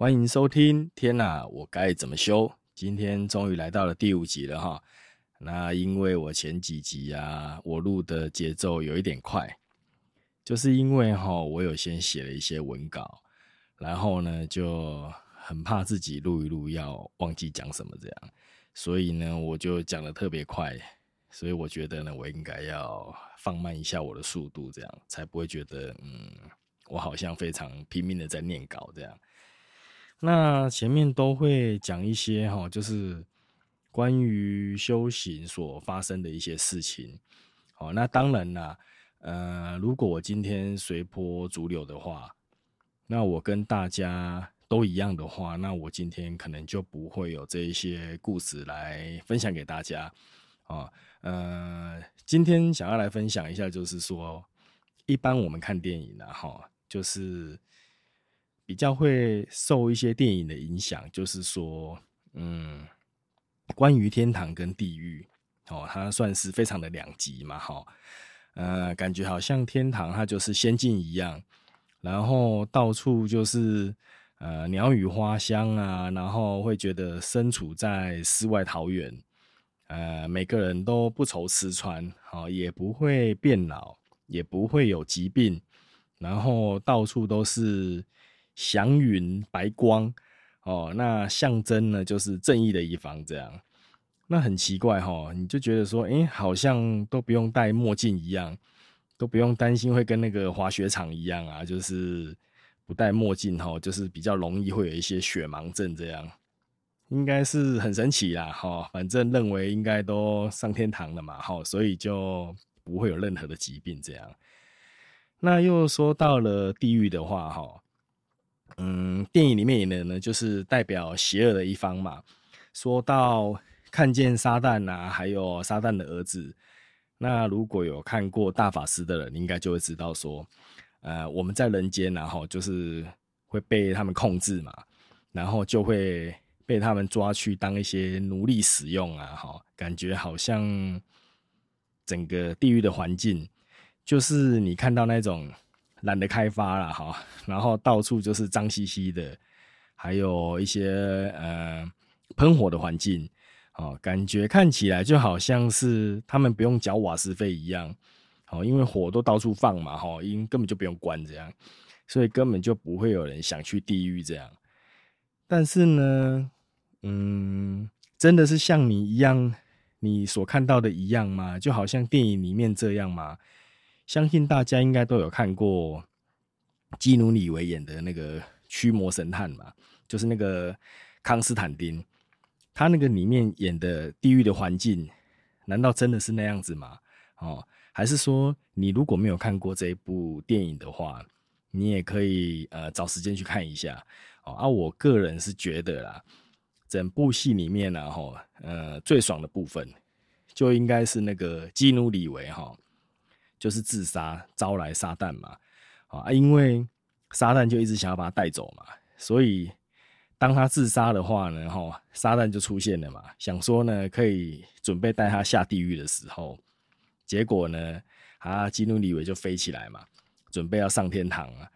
欢迎收听。天哪，我该怎么修？今天终于来到了第五集了哈。那因为我前几集啊，我录的节奏有一点快，就是因为哈，我有先写了一些文稿，然后呢就很怕自己录一录要忘记讲什么这样，所以呢我就讲的特别快。所以我觉得呢，我应该要放慢一下我的速度，这样才不会觉得嗯，我好像非常拼命的在念稿这样。那前面都会讲一些哈，就是关于修行所发生的一些事情。好，那当然啦，呃，如果我今天随波逐流的话，那我跟大家都一样的话，那我今天可能就不会有这一些故事来分享给大家。啊，呃，今天想要来分享一下，就是说，一般我们看电影呢，哈，就是。比较会受一些电影的影响，就是说，嗯，关于天堂跟地狱，哦，它算是非常的两极嘛，哈，呃，感觉好像天堂它就是仙境一样，然后到处就是呃鸟语花香啊，然后会觉得身处在世外桃源，呃，每个人都不愁吃穿，好，也不会变老，也不会有疾病，然后到处都是。祥云白光，哦，那象征呢就是正义的一方，这样，那很奇怪哈，你就觉得说，哎，好像都不用戴墨镜一样，都不用担心会跟那个滑雪场一样啊，就是不戴墨镜哈，就是比较容易会有一些雪盲症这样，应该是很神奇啦哈，反正认为应该都上天堂了嘛哈，所以就不会有任何的疾病这样。那又说到了地狱的话哈。嗯，电影里面演的呢，就是代表邪恶的一方嘛。说到看见撒旦啊，还有撒旦的儿子，那如果有看过大法师的人，应该就会知道说，呃，我们在人间，然后就是会被他们控制嘛，然后就会被他们抓去当一些奴隶使用啊，哈，感觉好像整个地狱的环境，就是你看到那种。懒得开发了哈，然后到处就是脏兮兮的，还有一些呃喷火的环境，哦，感觉看起来就好像是他们不用缴瓦斯费一样，哦，因为火都到处放嘛，哈，因根本就不用关这样，所以根本就不会有人想去地狱这样。但是呢，嗯，真的是像你一样，你所看到的一样吗？就好像电影里面这样吗？相信大家应该都有看过基努里维演的那个《驱魔神探》嘛，就是那个康斯坦丁，他那个里面演的地狱的环境，难道真的是那样子吗？哦，还是说你如果没有看过这一部电影的话，你也可以呃找时间去看一下哦。啊，我个人是觉得啦，整部戏里面呢，哈，呃，最爽的部分就应该是那个基努里维哈。就是自杀招来撒旦嘛，啊，因为撒旦就一直想要把他带走嘛，所以当他自杀的话呢，哈，撒旦就出现了嘛，想说呢可以准备带他下地狱的时候，结果呢，啊，基努里维就飞起来嘛，准备要上天堂啊，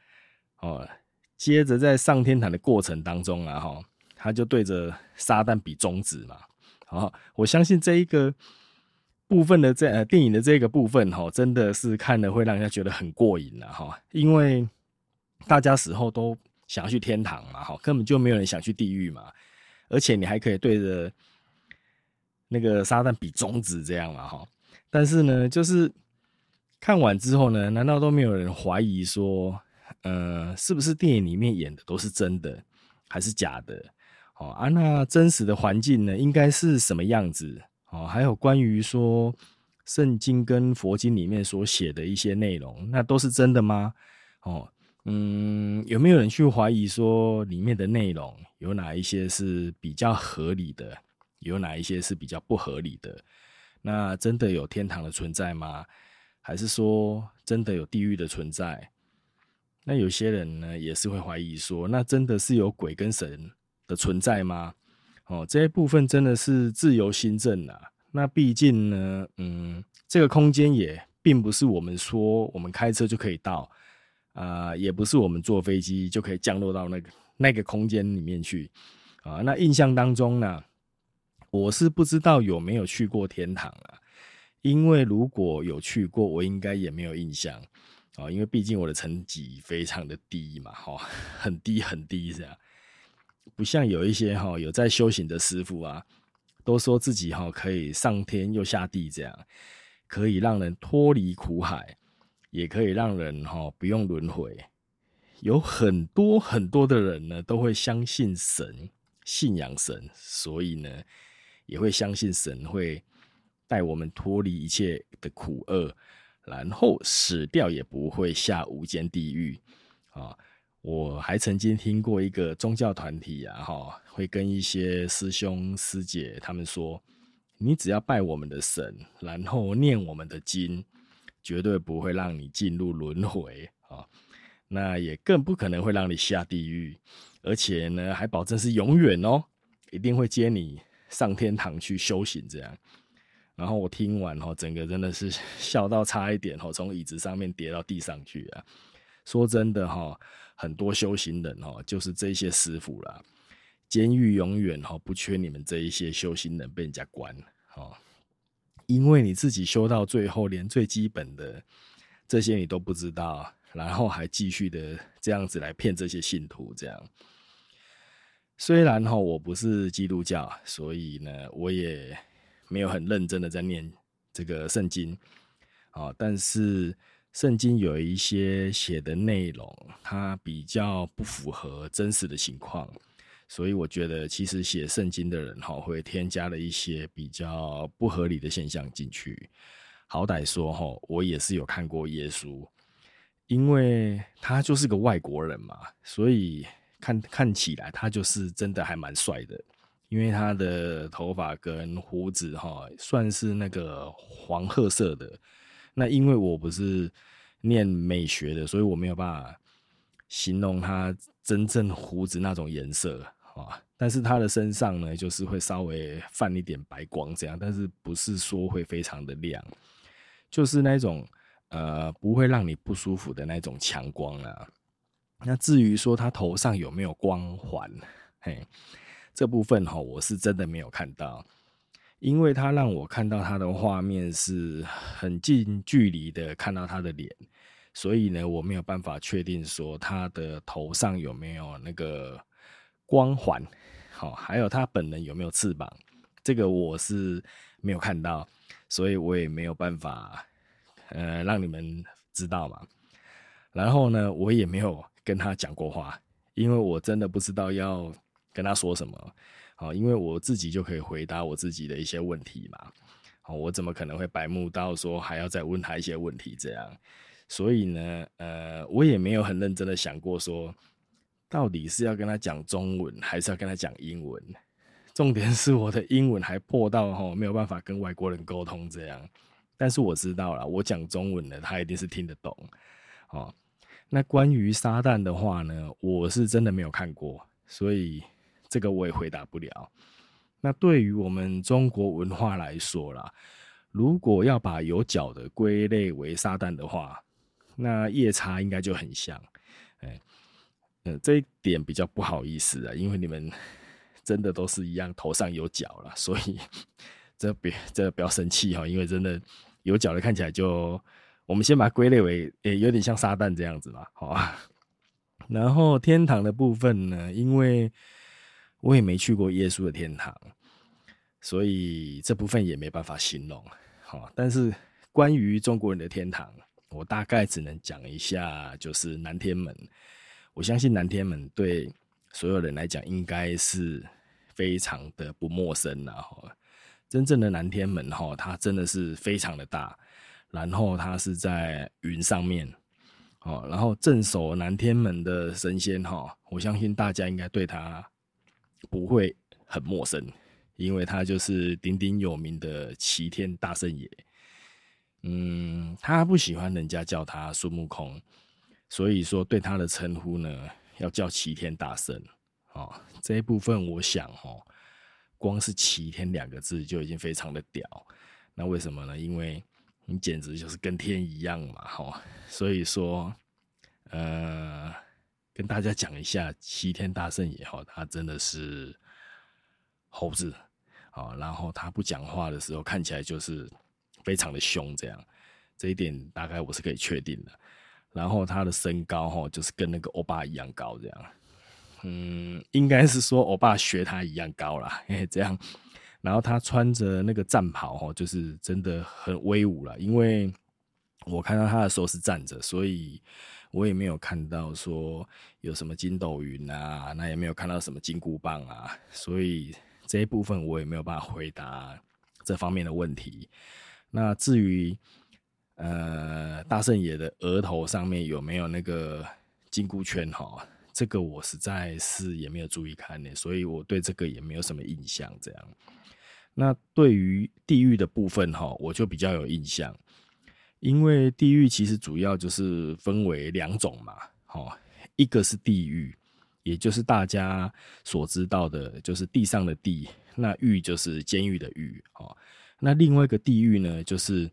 哦，接着在上天堂的过程当中啊，哈，他就对着撒旦比中指嘛，好，我相信这一个。部分的这呃电影的这个部分哈，真的是看了会让人家觉得很过瘾了哈，因为大家死后都想要去天堂嘛哈，根本就没有人想去地狱嘛，而且你还可以对着那个撒旦比中指这样嘛哈，但是呢，就是看完之后呢，难道都没有人怀疑说，呃，是不是电影里面演的都是真的还是假的？哦啊，那真实的环境呢，应该是什么样子？哦，还有关于说圣经跟佛经里面所写的一些内容，那都是真的吗？哦，嗯，有没有人去怀疑说里面的内容有哪一些是比较合理的，有哪一些是比较不合理的？那真的有天堂的存在吗？还是说真的有地狱的存在？那有些人呢也是会怀疑说，那真的是有鬼跟神的存在吗？哦，这一部分真的是自由新政啊。那毕竟呢，嗯，这个空间也并不是我们说我们开车就可以到，啊，也不是我们坐飞机就可以降落到那个那个空间里面去啊。那印象当中呢，我是不知道有没有去过天堂啊，因为如果有去过，我应该也没有印象啊，因为毕竟我的成绩非常的低嘛，哈，很低很低这样，不像有一些哈有在修行的师傅啊，都说自己哈可以上天又下地这样，可以让人脱离苦海，也可以让人哈不用轮回。有很多很多的人呢，都会相信神，信仰神，所以呢，也会相信神会带我们脱离一切的苦厄，然后死掉也不会下无间地狱啊！我还曾经听过一个宗教团体啊，哈，会跟一些师兄师姐他们说，你只要拜我们的神，然后念我们的经，绝对不会让你进入轮回啊！那也更不可能会让你下地狱，而且呢，还保证是永远哦，一定会接你上天堂去修行这样。然后我听完哈，整个真的是 笑到差一点哈，从椅子上面跌到地上去啊。说真的哈，很多修行人哈，就是这些师傅啦，监狱永远哈不缺你们这一些修行人被人家关哈，因为你自己修到最后，连最基本的这些你都不知道。然后还继续的这样子来骗这些信徒，这样。虽然哈我不是基督教，所以呢我也没有很认真的在念这个圣经啊，但是圣经有一些写的内容，它比较不符合真实的情况，所以我觉得其实写圣经的人哈会添加了一些比较不合理的现象进去。好歹说哈，我也是有看过耶稣。因为他就是个外国人嘛，所以看看起来他就是真的还蛮帅的。因为他的头发跟胡子哈，算是那个黄褐色的。那因为我不是念美学的，所以我没有办法形容他真正胡子那种颜色啊。但是他的身上呢，就是会稍微泛一点白光这样，但是不是说会非常的亮，就是那种。呃，不会让你不舒服的那种强光啊。那至于说他头上有没有光环，嘿，这部分哈，我是真的没有看到，因为他让我看到他的画面是很近距离的看到他的脸，所以呢，我没有办法确定说他的头上有没有那个光环，好，还有他本人有没有翅膀，这个我是没有看到，所以我也没有办法。呃，让你们知道嘛。然后呢，我也没有跟他讲过话，因为我真的不知道要跟他说什么。好，因为我自己就可以回答我自己的一些问题嘛。好，我怎么可能会白目到说还要再问他一些问题这样？所以呢，呃，我也没有很认真的想过说，到底是要跟他讲中文，还是要跟他讲英文？重点是我的英文还破到哈没有办法跟外国人沟通这样。但是我知道了，我讲中文的，他一定是听得懂，哦。那关于撒旦的话呢，我是真的没有看过，所以这个我也回答不了。那对于我们中国文化来说啦，如果要把有脚的归类为撒旦的话，那夜叉应该就很像，哎，嗯，这一点比较不好意思啊，因为你们真的都是一样头上有角了，所以。这别这不要生气哈，因为真的有脚的看起来就，我们先把它归类为，诶，有点像撒旦这样子吧，好。然后天堂的部分呢，因为我也没去过耶稣的天堂，所以这部分也没办法形容。好，但是关于中国人的天堂，我大概只能讲一下，就是南天门。我相信南天门对所有人来讲，应该是非常的不陌生了哈。真正的南天门哈，它真的是非常的大，然后它是在云上面，哦，然后镇守南天门的神仙哈，我相信大家应该对他不会很陌生，因为他就是鼎鼎有名的齐天大圣爷。嗯，他不喜欢人家叫他孙悟空，所以说对他的称呼呢，要叫齐天大圣。哦，这一部分我想哦。光是“齐天”两个字就已经非常的屌，那为什么呢？因为你简直就是跟天一样嘛，哈。所以说，呃，跟大家讲一下，齐天大圣也好，他真的是猴子啊。然后他不讲话的时候，看起来就是非常的凶，这样这一点大概我是可以确定的。然后他的身高哈，就是跟那个欧巴一样高，这样，嗯，应该是说欧巴学他一样高啦，嘿，这样。然后他穿着那个战袍哈，就是真的很威武了，因为。我看到他的时候是站着，所以我也没有看到说有什么筋斗云啊，那也没有看到什么金箍棒啊，所以这一部分我也没有办法回答这方面的问题。那至于呃大圣爷的额头上面有没有那个金箍圈哈，这个我实在是也没有注意看呢，所以我对这个也没有什么印象。这样，那对于地狱的部分哈，我就比较有印象。因为地狱其实主要就是分为两种嘛，哦，一个是地狱，也就是大家所知道的，就是地上的地，那狱就是监狱的狱，哦，那另外一个地狱呢，就是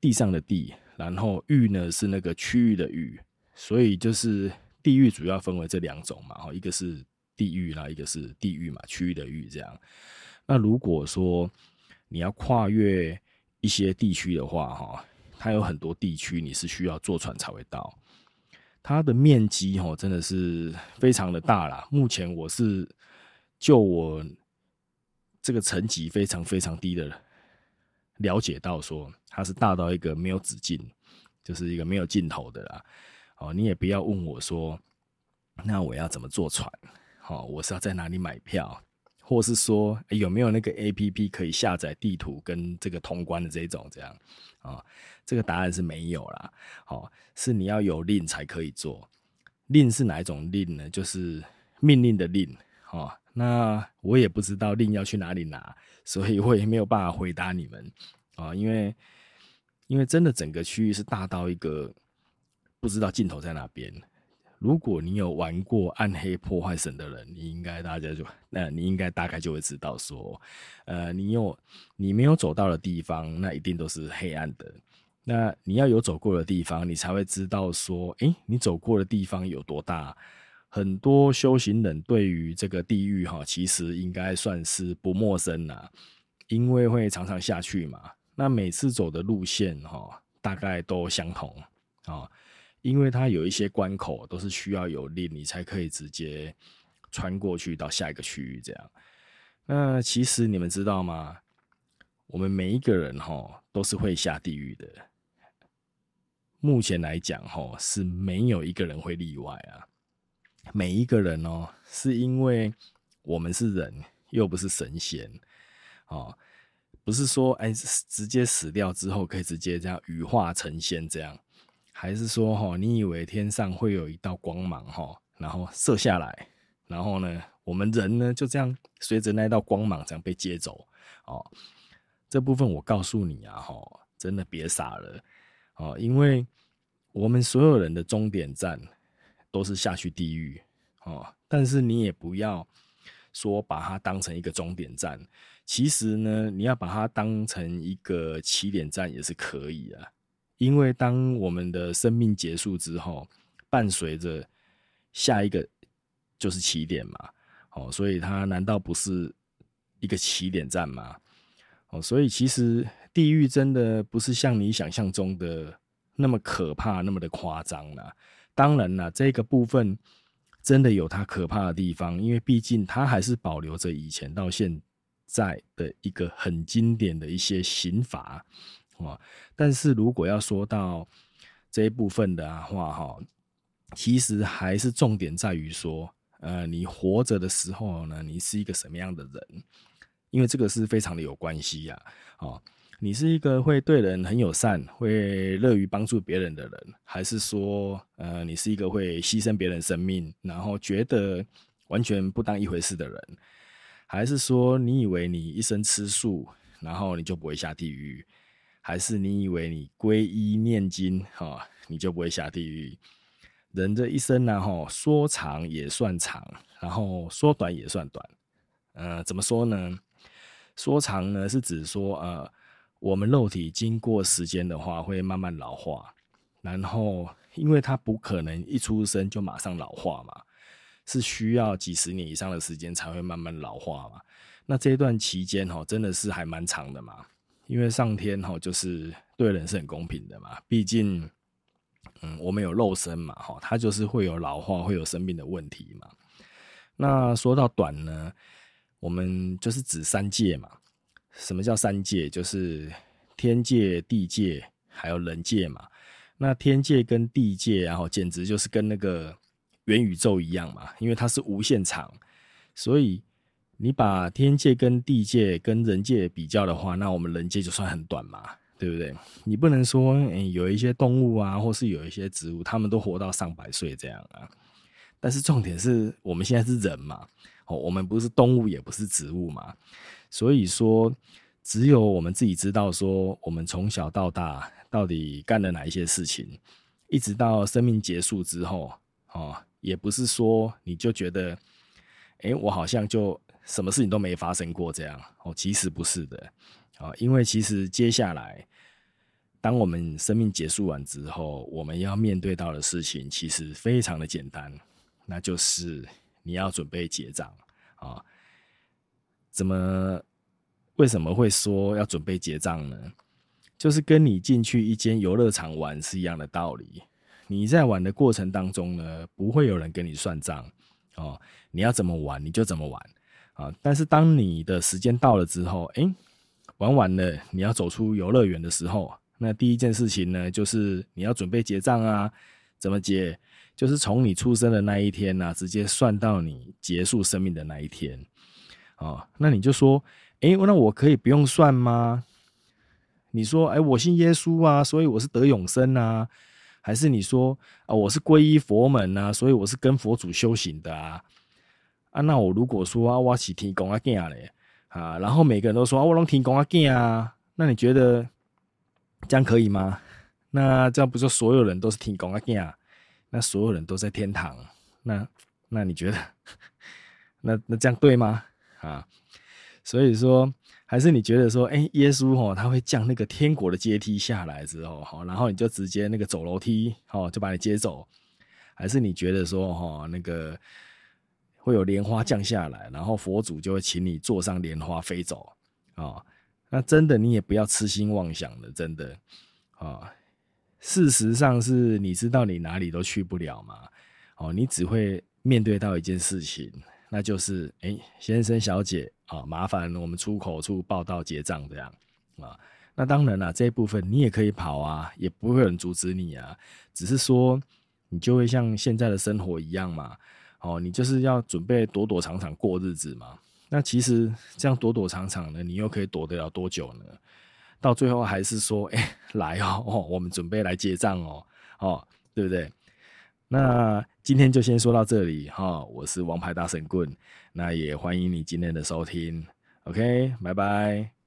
地上的地，然后狱呢是那个区域的域，所以就是地狱主要分为这两种嘛，哦，一个是地狱啦，一个是地狱嘛，区域的域这样。那如果说你要跨越一些地区的话，哈。它有很多地区你是需要坐船才会到，它的面积哦真的是非常的大啦。目前我是就我这个层级非常非常低的了解到说，它是大到一个没有止境，就是一个没有尽头的啦。哦，你也不要问我说，那我要怎么坐船？哦，我是要在哪里买票？或是说有没有那个 A P P 可以下载地图跟这个通关的这种这样啊？这个答案是没有啦。好，是你要有令才可以做。令是哪一种令呢？就是命令的令。哦，那我也不知道令要去哪里拿，所以我也没有办法回答你们啊。因为因为真的整个区域是大到一个不知道尽头在哪边。如果你有玩过《暗黑破坏神》的人，你应该大家就，那你应该大概就会知道说，呃，你有你没有走到的地方，那一定都是黑暗的。那你要有走过的地方，你才会知道说，诶，你走过的地方有多大。很多修行人对于这个地狱哈，其实应该算是不陌生啦，因为会常常下去嘛。那每次走的路线哈，大概都相同啊。因为它有一些关口都是需要有令，你才可以直接穿过去到下一个区域。这样，那其实你们知道吗？我们每一个人哈都是会下地狱的。目前来讲哈是没有一个人会例外啊。每一个人哦，是因为我们是人，又不是神仙哦，不是说哎直接死掉之后可以直接这样羽化成仙这样。还是说哈，你以为天上会有一道光芒哈，然后射下来，然后呢，我们人呢就这样随着那道光芒这样被接走哦。这部分我告诉你啊哈，真的别傻了哦，因为我们所有人的终点站都是下去地狱哦。但是你也不要说把它当成一个终点站，其实呢，你要把它当成一个起点站也是可以的。因为当我们的生命结束之后，伴随着下一个就是起点嘛，哦，所以它难道不是一个起点站吗？哦，所以其实地狱真的不是像你想象中的那么可怕，那么的夸张啦。当然啦，这个部分真的有它可怕的地方，因为毕竟它还是保留着以前到现在的一个很经典的一些刑罚。哦，但是如果要说到这一部分的话，哈，其实还是重点在于说，呃，你活着的时候呢，你是一个什么样的人？因为这个是非常的有关系呀。哦，你是一个会对人很友善、会乐于帮助别人的人，还是说，呃，你是一个会牺牲别人生命，然后觉得完全不当一回事的人？还是说，你以为你一生吃素，然后你就不会下地狱？还是你以为你皈依念经哈，你就不会下地狱？人这一生呢，哈，说长也算长，然后说短也算短。呃，怎么说呢？说长呢，是指说，呃，我们肉体经过时间的话，会慢慢老化，然后因为它不可能一出生就马上老化嘛，是需要几十年以上的时间才会慢慢老化嘛。那这一段期间哈，真的是还蛮长的嘛，因为上天哈就是对人是很公平的嘛，毕竟，嗯，我们有肉身嘛，哈，它就是会有老化，会有生病的问题嘛。那说到短呢，我们就是指三界嘛。什么叫三界？就是天界、地界还有人界嘛。那天界跟地界，然后简直就是跟那个元宇宙一样嘛，因为它是无限长。所以你把天界跟地界跟人界比较的话，那我们人界就算很短嘛，对不对？你不能说，诶有一些动物啊，或是有一些植物，他们都活到上百岁这样啊。但是重点是我们现在是人嘛，哦，我们不是动物，也不是植物嘛，所以说只有我们自己知道，说我们从小到大到底干了哪一些事情，一直到生命结束之后，哦，也不是说你就觉得，哎，我好像就什么事情都没发生过这样，哦，其实不是的，啊，因为其实接下来，当我们生命结束完之后，我们要面对到的事情，其实非常的简单。那就是你要准备结账啊？怎么？为什么会说要准备结账呢？就是跟你进去一间游乐场玩是一样的道理。你在玩的过程当中呢，不会有人跟你算账哦。你要怎么玩你就怎么玩啊。但是当你的时间到了之后，哎，玩完了，你要走出游乐园的时候，那第一件事情呢，就是你要准备结账啊。怎么结？就是从你出生的那一天呢，直接算到你结束生命的那一天，哦，那你就说，哎，那我可以不用算吗？你说，哎，我信耶稣啊，所以我是得永生啊，还是你说啊，我是皈依佛门啊，所以我是跟佛祖修行的啊？啊，那我如果说啊，我是天公阿囝嘞啊，然后每个人都说啊，我拢天公阿囝啊，那你觉得这样可以吗？那这样不就所有人都是天公阿囝？那所有人都在天堂，那那你觉得，那那这样对吗？啊，所以说，还是你觉得说，哎，耶稣哦，他会降那个天国的阶梯下来之后，哈，然后你就直接那个走楼梯，哦，就把你接走，还是你觉得说，哈，那个会有莲花降下来，然后佛祖就会请你坐上莲花飞走，啊，那真的你也不要痴心妄想了，真的，啊。事实上是你知道你哪里都去不了嘛，哦，你只会面对到一件事情，那就是哎，先生小姐啊，麻烦我们出口处报到结账这样啊。那当然了，这一部分你也可以跑啊，也不会有人阻止你啊，只是说你就会像现在的生活一样嘛，哦，你就是要准备躲躲藏藏过日子嘛。那其实这样躲躲藏藏的，你又可以躲得了多久呢？到最后还是说，哎，来哦，哦，我们准备来结账哦，哦，对不对？那今天就先说到这里哈，我是王牌大神棍，那也欢迎你今天的收听，OK，拜拜。